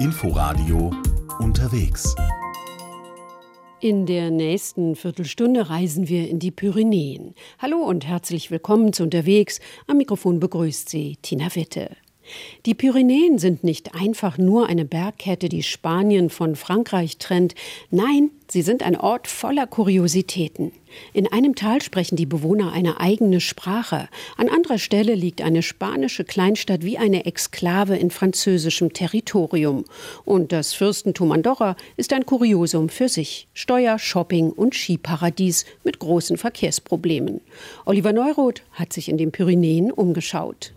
Inforadio unterwegs. In der nächsten Viertelstunde reisen wir in die Pyrenäen. Hallo und herzlich willkommen zu Unterwegs. Am Mikrofon begrüßt Sie Tina Witte. Die Pyrenäen sind nicht einfach nur eine Bergkette, die Spanien von Frankreich trennt. Nein, sie sind ein Ort voller Kuriositäten. In einem Tal sprechen die Bewohner eine eigene Sprache. An anderer Stelle liegt eine spanische Kleinstadt wie eine Exklave in französischem Territorium. Und das Fürstentum Andorra ist ein Kuriosum für sich. Steuer, Shopping und Skiparadies mit großen Verkehrsproblemen. Oliver Neuroth hat sich in den Pyrenäen umgeschaut.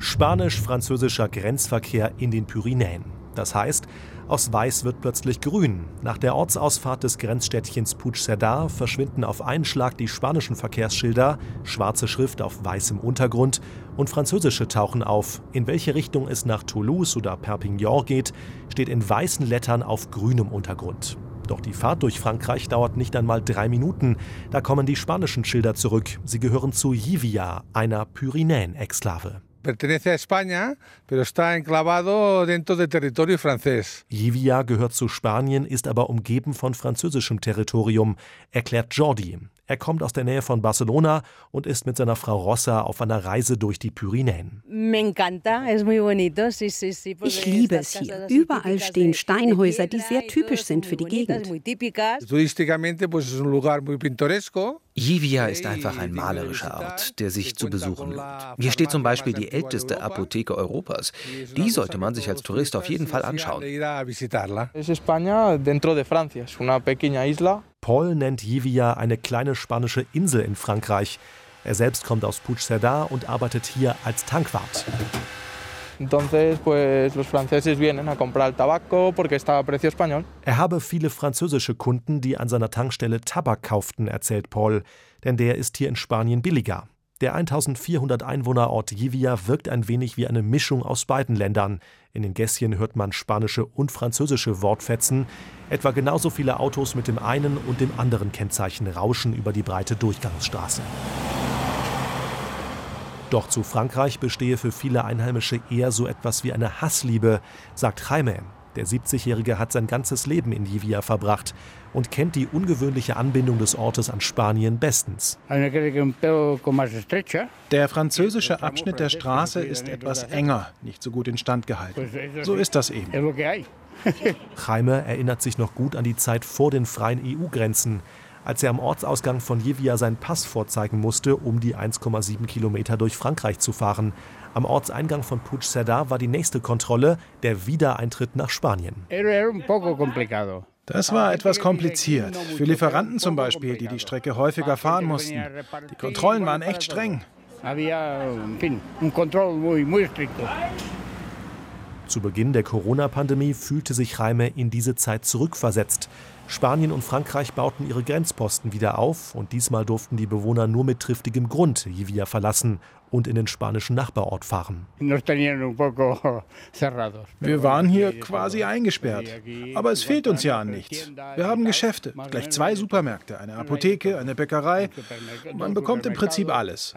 Spanisch-französischer Grenzverkehr in den Pyrenäen. Das heißt, aus Weiß wird plötzlich grün. Nach der Ortsausfahrt des Grenzstädtchens Puigcerdá verschwinden auf einen Schlag die spanischen Verkehrsschilder, schwarze Schrift auf weißem Untergrund und französische tauchen auf. In welche Richtung es nach Toulouse oder Perpignan geht, steht in weißen Lettern auf grünem Untergrund. Doch die Fahrt durch Frankreich dauert nicht einmal drei Minuten. Da kommen die spanischen Schilder zurück. Sie gehören zu Jivia, einer Pyrenäen-Exklave pertenece a España, pero está enclavado dentro del territorio francés. Jivia gehört zu Spanien, ist aber umgeben von französischem Territorium, erklärt Jordi. Er kommt aus der Nähe von Barcelona und ist mit seiner Frau Rossa auf einer Reise durch die Pyrenäen. Ich liebe es hier. Überall stehen Steinhäuser, die sehr typisch sind für die Gegend. Jivia ist einfach ein malerischer Ort, der sich zu besuchen lohnt. Hier steht zum Beispiel die älteste Apotheke Europas. Die sollte man sich als Tourist auf jeden Fall anschauen. Paul nennt Jivia eine kleine spanische Insel in Frankreich. Er selbst kommt aus Puigcerdá und arbeitet hier als Tankwart. Er habe viele französische Kunden, die an seiner Tankstelle Tabak kauften, erzählt Paul, denn der ist hier in Spanien billiger. Der 1400 Einwohnerort Jivia wirkt ein wenig wie eine Mischung aus beiden Ländern. In den Gässchen hört man spanische und französische Wortfetzen. Etwa genauso viele Autos mit dem einen und dem anderen Kennzeichen rauschen über die breite Durchgangsstraße. Doch zu Frankreich bestehe für viele Einheimische eher so etwas wie eine Hassliebe, sagt Jaime. Der 70-Jährige hat sein ganzes Leben in Jivia verbracht und kennt die ungewöhnliche Anbindung des Ortes an Spanien bestens. Der französische Abschnitt der Straße ist etwas enger, nicht so gut instand gehalten. So ist das eben. Jaime erinnert sich noch gut an die Zeit vor den freien EU-Grenzen, als er am Ortsausgang von Jivia seinen Pass vorzeigen musste, um die 1,7 Kilometer durch Frankreich zu fahren. Am Ortseingang von Puigcerdá war die nächste Kontrolle der Wiedereintritt nach Spanien. Das war etwas kompliziert. Für Lieferanten zum Beispiel, die die Strecke häufiger fahren mussten. Die Kontrollen waren echt streng. Zu Beginn der Corona-Pandemie fühlte sich Reime in diese Zeit zurückversetzt. Spanien und Frankreich bauten ihre Grenzposten wieder auf und diesmal durften die Bewohner nur mit triftigem Grund Jivia verlassen und in den spanischen Nachbarort fahren. Wir waren hier quasi eingesperrt, aber es fehlt uns ja an nichts. Wir haben Geschäfte, gleich zwei Supermärkte, eine Apotheke, eine Bäckerei. Man bekommt im Prinzip alles.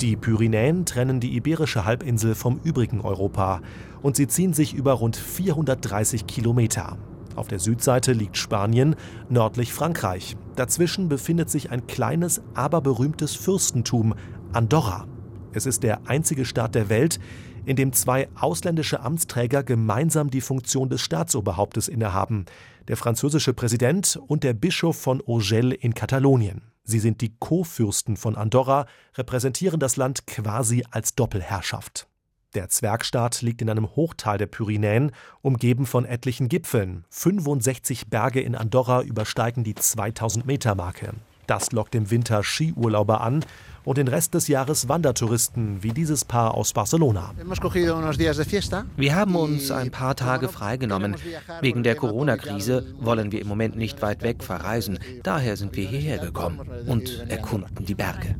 Die Pyrenäen trennen die iberische Halbinsel vom übrigen Europa und sie ziehen sich über rund 430 Kilometer. Auf der Südseite liegt Spanien, nördlich Frankreich. Dazwischen befindet sich ein kleines, aber berühmtes Fürstentum, Andorra. Es ist der einzige Staat der Welt, in dem zwei ausländische Amtsträger gemeinsam die Funktion des Staatsoberhauptes innehaben, der französische Präsident und der Bischof von Urgell in Katalonien. Sie sind die Co-Fürsten von Andorra, repräsentieren das Land quasi als Doppelherrschaft. Der Zwergstaat liegt in einem Hochtal der Pyrenäen, umgeben von etlichen Gipfeln. 65 Berge in Andorra übersteigen die 2000 Meter Marke. Das lockt im Winter Skiurlauber an und den Rest des Jahres Wandertouristen wie dieses Paar aus Barcelona. Wir haben uns ein paar Tage freigenommen. Wegen der Corona-Krise wollen wir im Moment nicht weit weg verreisen. Daher sind wir hierher gekommen und erkunden die Berge.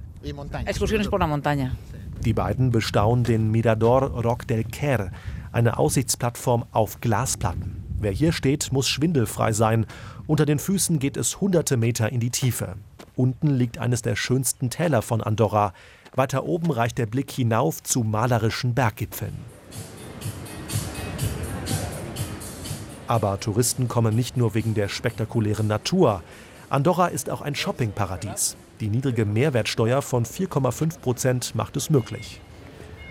Die beiden bestaunen den Mirador Roc del Quer, eine Aussichtsplattform auf Glasplatten. Wer hier steht, muss schwindelfrei sein. Unter den Füßen geht es hunderte Meter in die Tiefe. Unten liegt eines der schönsten Täler von Andorra. Weiter oben reicht der Blick hinauf zu malerischen Berggipfeln. Aber Touristen kommen nicht nur wegen der spektakulären Natur. Andorra ist auch ein Shoppingparadies. Die niedrige Mehrwertsteuer von 4,5 Prozent macht es möglich.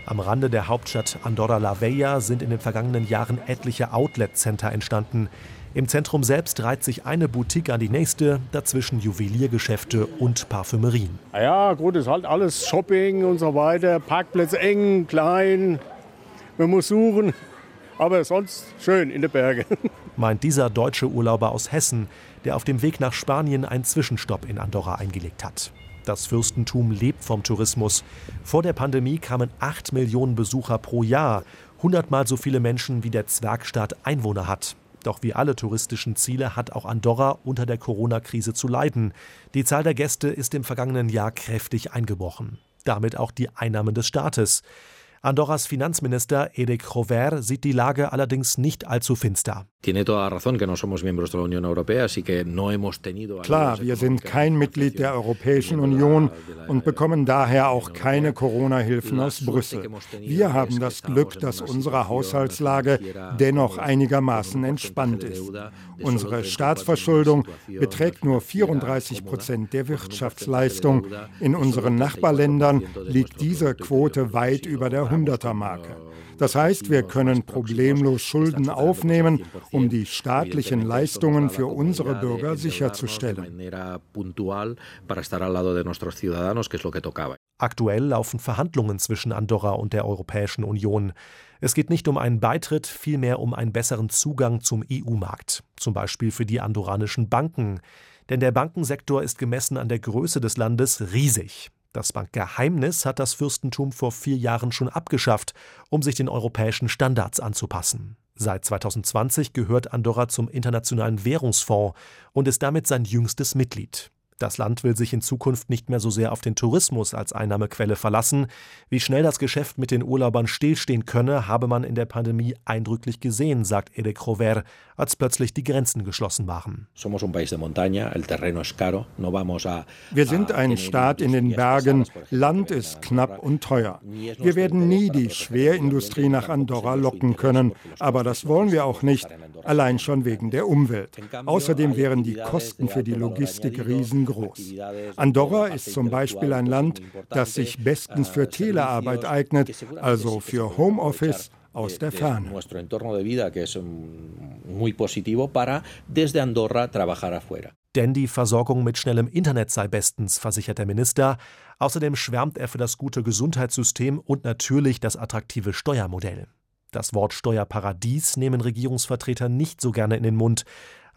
Am Rande der Hauptstadt Andorra la Vella sind in den vergangenen Jahren etliche Outlet-Center entstanden. Im Zentrum selbst reiht sich eine Boutique an die nächste, dazwischen Juweliergeschäfte und Parfümerien. Ja, gut, ist halt alles Shopping und so weiter. Parkplätze eng, klein. Man muss suchen. Aber sonst schön in den Bergen. Meint dieser deutsche Urlauber aus Hessen, der auf dem Weg nach Spanien einen Zwischenstopp in Andorra eingelegt hat. Das Fürstentum lebt vom Tourismus. Vor der Pandemie kamen 8 Millionen Besucher pro Jahr, hundertmal so viele Menschen wie der Zwergstaat Einwohner hat. Doch wie alle touristischen Ziele hat auch Andorra unter der Corona-Krise zu leiden. Die Zahl der Gäste ist im vergangenen Jahr kräftig eingebrochen. Damit auch die Einnahmen des Staates. Andorras Finanzminister Eric Rover sieht die Lage allerdings nicht allzu finster. Klar, wir sind kein Mitglied der Europäischen Union und bekommen daher auch keine Corona-Hilfen aus Brüssel. Wir haben das Glück, dass unsere Haushaltslage dennoch einigermaßen entspannt ist. Unsere Staatsverschuldung beträgt nur 34 Prozent der Wirtschaftsleistung. In unseren Nachbarländern liegt diese Quote weit über der 100er-Marke. Das heißt, wir können problemlos Schulden aufnehmen, um die staatlichen Leistungen für unsere Bürger sicherzustellen. Aktuell laufen Verhandlungen zwischen Andorra und der Europäischen Union. Es geht nicht um einen Beitritt, vielmehr um einen besseren Zugang zum EU-Markt, zum Beispiel für die andorranischen Banken. Denn der Bankensektor ist gemessen an der Größe des Landes riesig. Das Bankgeheimnis hat das Fürstentum vor vier Jahren schon abgeschafft, um sich den europäischen Standards anzupassen. Seit 2020 gehört Andorra zum Internationalen Währungsfonds und ist damit sein jüngstes Mitglied. Das Land will sich in Zukunft nicht mehr so sehr auf den Tourismus als Einnahmequelle verlassen. Wie schnell das Geschäft mit den Urlaubern stillstehen könne, habe man in der Pandemie eindrücklich gesehen, sagt Eric Rover, als plötzlich die Grenzen geschlossen waren. Wir sind ein Staat in den Bergen. Land ist knapp und teuer. Wir werden nie die Schwerindustrie nach Andorra locken können, aber das wollen wir auch nicht, allein schon wegen der Umwelt. Außerdem wären die Kosten für die Logistik riesengroß groß. Andorra ist zum Beispiel ein Land, das sich bestens für Telearbeit eignet, also für Homeoffice aus der Ferne. Denn die Versorgung mit schnellem Internet sei bestens, versichert der Minister. Außerdem schwärmt er für das gute Gesundheitssystem und natürlich das attraktive Steuermodell. Das Wort Steuerparadies nehmen Regierungsvertreter nicht so gerne in den Mund.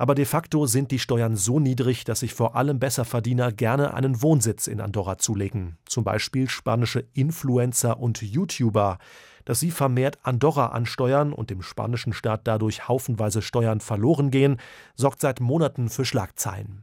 Aber de facto sind die Steuern so niedrig, dass sich vor allem Besserverdiener gerne einen Wohnsitz in Andorra zulegen. Zum Beispiel spanische Influencer und YouTuber. Dass sie vermehrt Andorra ansteuern und dem spanischen Staat dadurch haufenweise Steuern verloren gehen, sorgt seit Monaten für Schlagzeilen.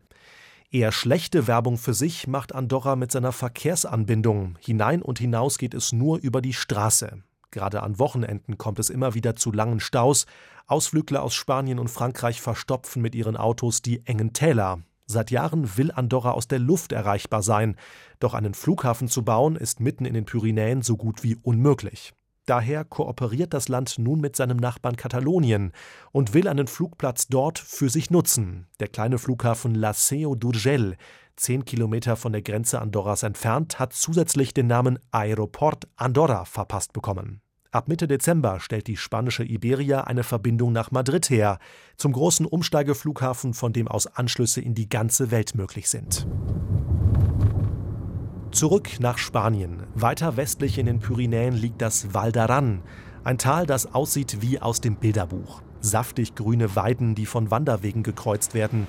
Eher schlechte Werbung für sich macht Andorra mit seiner Verkehrsanbindung. Hinein und hinaus geht es nur über die Straße. Gerade an Wochenenden kommt es immer wieder zu langen Staus. Ausflügler aus Spanien und Frankreich verstopfen mit ihren Autos die engen Täler. Seit Jahren will Andorra aus der Luft erreichbar sein. Doch einen Flughafen zu bauen, ist mitten in den Pyrenäen so gut wie unmöglich. Daher kooperiert das Land nun mit seinem Nachbarn Katalonien und will einen Flugplatz dort für sich nutzen. Der kleine Flughafen La Seu d'Urgell, zehn Kilometer von der Grenze Andorras entfernt, hat zusätzlich den Namen Aeroport Andorra verpasst bekommen. Ab Mitte Dezember stellt die spanische Iberia eine Verbindung nach Madrid her, zum großen Umsteigeflughafen, von dem aus Anschlüsse in die ganze Welt möglich sind. Zurück nach Spanien. Weiter westlich in den Pyrenäen liegt das Val d'Aran, ein Tal, das aussieht wie aus dem Bilderbuch. Saftig grüne Weiden, die von Wanderwegen gekreuzt werden.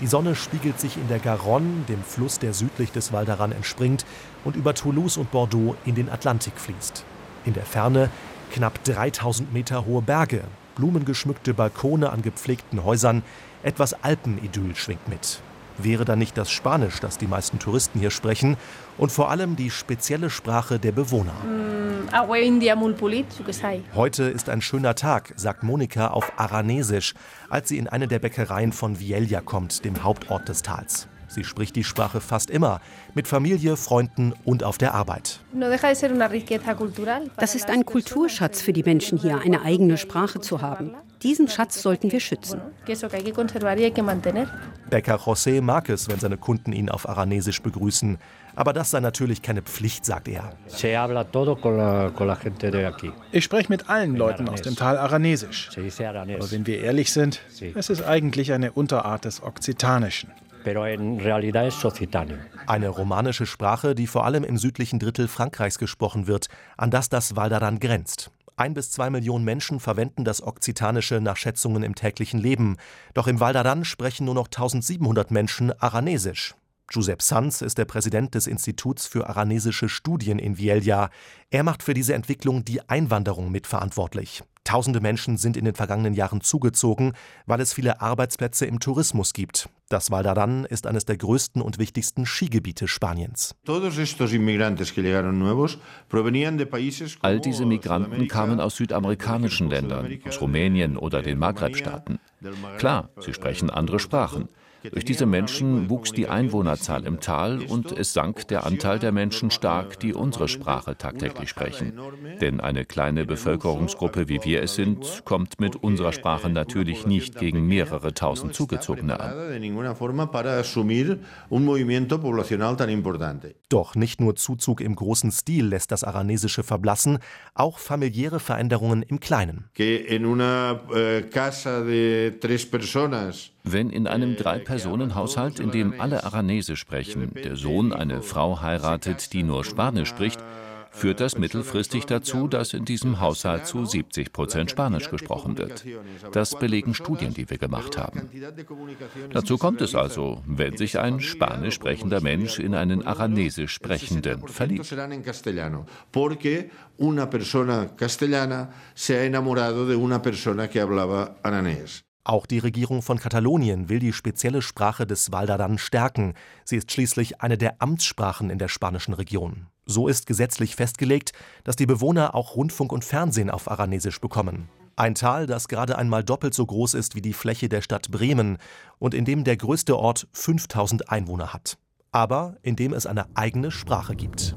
Die Sonne spiegelt sich in der Garonne, dem Fluss, der südlich des Val d'Aran entspringt und über Toulouse und Bordeaux in den Atlantik fließt. In der Ferne knapp 3000 Meter hohe Berge, blumengeschmückte Balkone an gepflegten Häusern, etwas Alpenidyll schwingt mit. Wäre da nicht das Spanisch, das die meisten Touristen hier sprechen und vor allem die spezielle Sprache der Bewohner? Mm, Heute ist ein schöner Tag, sagt Monika auf Aranesisch, als sie in eine der Bäckereien von Vielja kommt, dem Hauptort des Tals. Sie spricht die Sprache fast immer, mit Familie, Freunden und auf der Arbeit. Das ist ein Kulturschatz für die Menschen hier, eine eigene Sprache zu haben. Diesen Schatz sollten wir schützen. Bäcker José mag es, wenn seine Kunden ihn auf Aranesisch begrüßen. Aber das sei natürlich keine Pflicht, sagt er. Ich spreche mit allen Leuten aus dem Tal Aranesisch. Aber wenn wir ehrlich sind, es ist eigentlich eine Unterart des Okzitanischen. Eine romanische Sprache, die vor allem im südlichen Drittel Frankreichs gesprochen wird, an das das Val d'Aran grenzt. Ein bis zwei Millionen Menschen verwenden das Okzitanische nach Schätzungen im täglichen Leben. Doch im Val d'Aran sprechen nur noch 1700 Menschen Aranesisch. Josep Sanz ist der Präsident des Instituts für aranesische Studien in Vielja. Er macht für diese Entwicklung die Einwanderung mitverantwortlich. Tausende Menschen sind in den vergangenen Jahren zugezogen, weil es viele Arbeitsplätze im Tourismus gibt. Das Val d'Aran ist eines der größten und wichtigsten Skigebiete Spaniens. All diese Migranten kamen aus südamerikanischen Ländern, aus Rumänien oder den Maghreb-Staaten. Klar, sie sprechen andere Sprachen. Durch diese Menschen wuchs die Einwohnerzahl im Tal und es sank der Anteil der Menschen stark, die unsere Sprache tagtäglich sprechen. Denn eine kleine Bevölkerungsgruppe, wie wir es sind, kommt mit unserer Sprache natürlich nicht gegen mehrere tausend Zugezogene an. Doch nicht nur Zuzug im großen Stil lässt das Aranesische verblassen, auch familiäre Veränderungen im Kleinen. Wenn in einem Drei-Personen-Haushalt, in dem alle Aranesisch sprechen, der Sohn eine Frau heiratet, die nur Spanisch spricht, führt das mittelfristig dazu, dass in diesem Haushalt zu 70 Prozent Spanisch gesprochen wird. Das belegen Studien, die wir gemacht haben. Dazu kommt es also, wenn sich ein spanisch sprechender Mensch in einen aranesisch sprechenden verliebt. Auch die Regierung von Katalonien will die spezielle Sprache des Val d'Aran stärken. Sie ist schließlich eine der Amtssprachen in der spanischen Region. So ist gesetzlich festgelegt, dass die Bewohner auch Rundfunk und Fernsehen auf Aranesisch bekommen. Ein Tal, das gerade einmal doppelt so groß ist wie die Fläche der Stadt Bremen und in dem der größte Ort 5000 Einwohner hat. Aber in dem es eine eigene Sprache gibt.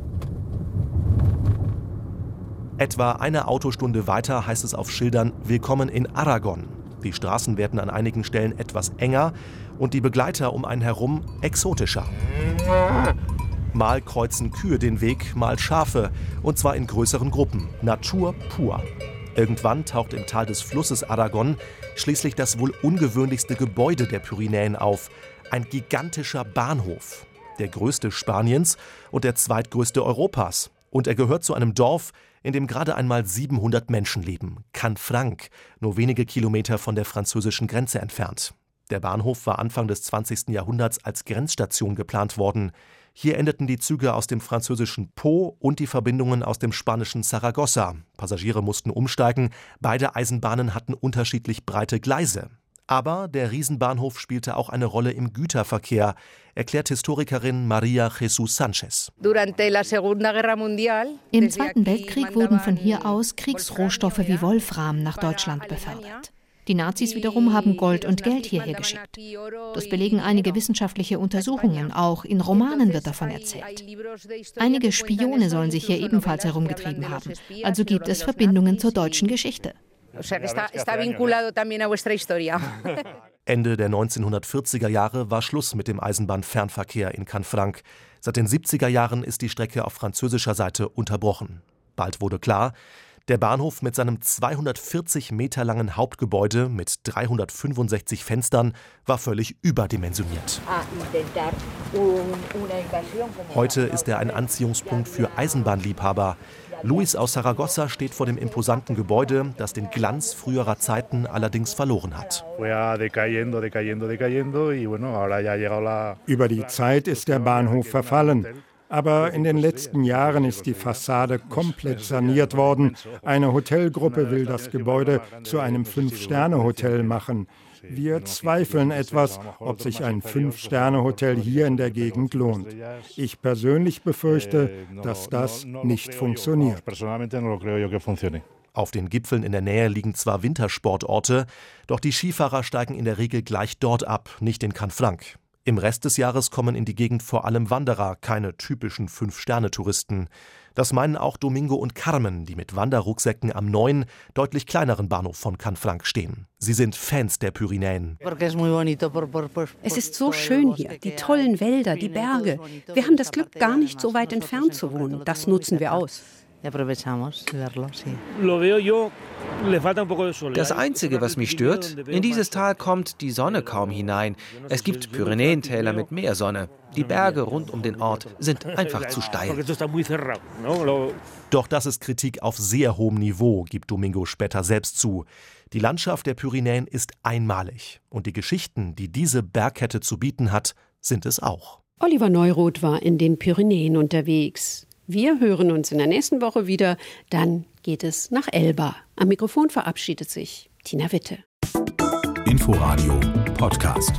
Etwa eine Autostunde weiter heißt es auf Schildern Willkommen in Aragon, die Straßen werden an einigen Stellen etwas enger und die Begleiter um einen herum exotischer. Mal kreuzen Kühe den Weg, mal Schafe, und zwar in größeren Gruppen. Natur pur. Irgendwann taucht im Tal des Flusses Aragon schließlich das wohl ungewöhnlichste Gebäude der Pyrenäen auf, ein gigantischer Bahnhof, der größte Spaniens und der zweitgrößte Europas. Und er gehört zu einem Dorf, in dem gerade einmal 700 Menschen leben, Canfranc, nur wenige Kilometer von der französischen Grenze entfernt. Der Bahnhof war Anfang des 20. Jahrhunderts als Grenzstation geplant worden. Hier endeten die Züge aus dem französischen Po und die Verbindungen aus dem spanischen Saragossa. Passagiere mussten umsteigen. Beide Eisenbahnen hatten unterschiedlich breite Gleise. Aber der Riesenbahnhof spielte auch eine Rolle im Güterverkehr, erklärt Historikerin Maria Jesus Sanchez. Im Zweiten Weltkrieg wurden von hier aus Kriegsrohstoffe wie Wolfram nach Deutschland befördert. Die Nazis wiederum haben Gold und Geld hierher geschickt. Das belegen einige wissenschaftliche Untersuchungen, auch in Romanen wird davon erzählt. Einige Spione sollen sich hier ebenfalls herumgetrieben haben, also gibt es Verbindungen zur deutschen Geschichte. Ende der 1940er Jahre war Schluss mit dem Eisenbahnfernverkehr in Canfranc. Seit den 70er Jahren ist die Strecke auf französischer Seite unterbrochen. Bald wurde klar, der Bahnhof mit seinem 240 Meter langen Hauptgebäude mit 365 Fenstern war völlig überdimensioniert. Heute ist er ein Anziehungspunkt für Eisenbahnliebhaber. Luis aus Saragossa steht vor dem imposanten Gebäude, das den Glanz früherer Zeiten allerdings verloren hat. Über die Zeit ist der Bahnhof verfallen. Aber in den letzten Jahren ist die Fassade komplett saniert worden. Eine Hotelgruppe will das Gebäude zu einem Fünf-Sterne-Hotel machen. Wir zweifeln etwas, ob sich ein Fünf-Sterne-Hotel hier in der Gegend lohnt. Ich persönlich befürchte, dass das nicht funktioniert. Auf den Gipfeln in der Nähe liegen zwar Wintersportorte, doch die Skifahrer steigen in der Regel gleich dort ab, nicht in Canfranc. Im Rest des Jahres kommen in die Gegend vor allem Wanderer, keine typischen Fünf-Sterne-Touristen. Das meinen auch Domingo und Carmen, die mit Wanderrucksäcken am neuen, deutlich kleineren Bahnhof von Canfranc stehen. Sie sind Fans der Pyrenäen. Es ist so schön hier, die tollen Wälder, die Berge. Wir haben das Glück, gar nicht so weit entfernt zu wohnen. Das nutzen wir aus. Das Einzige, was mich stört, in dieses Tal kommt die Sonne kaum hinein. Es gibt Pyrenäentäler mit mehr Sonne. Die Berge rund um den Ort sind einfach zu steil. Doch das ist Kritik auf sehr hohem Niveau, gibt Domingo später selbst zu. Die Landschaft der Pyrenäen ist einmalig. Und die Geschichten, die diese Bergkette zu bieten hat, sind es auch. Oliver Neuroth war in den Pyrenäen unterwegs. Wir hören uns in der nächsten Woche wieder. Dann geht es nach Elba. Am Mikrofon verabschiedet sich Tina Witte. Inforadio Podcast.